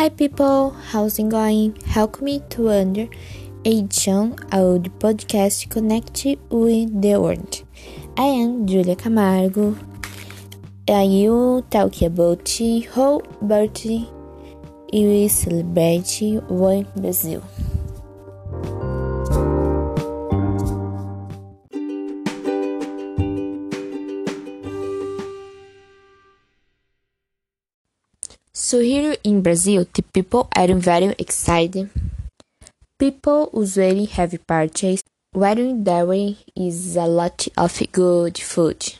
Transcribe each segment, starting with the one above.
Hi people, how's it going? Help me to under edition the podcast Connect with the World. I am Julia Camargo. I will talk about how birthday we celebrate in Brazil. So here in Brazil, the people are very excited. People usually have parties where there is a lot of good food.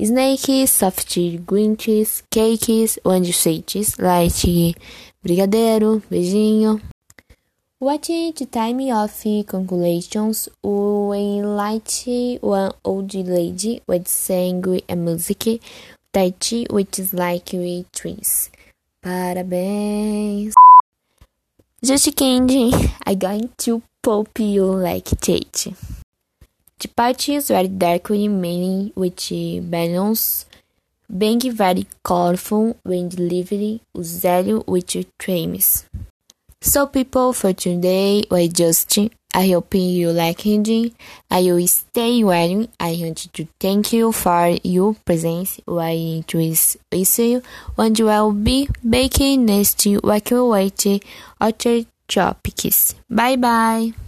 Snakes, soft drinks, cakes, and sweets like brigadeiro, beijinho. What the time of congratulations when light one old lady with sang and music Tati, which is like we trees. Parabéns. Just candy, I going to pop you like Tate. The party is very dark many with balloons, being very colorful when delivery usually with trains. So people for today we just I hope you like it. I will stay wearing. I want to thank you for your presence. I choose you and will be baking next week with other topics. Bye bye.